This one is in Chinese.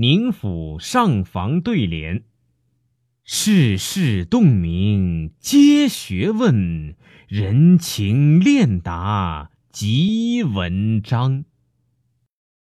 宁府上房对联世事洞明皆学问人情练达即文章。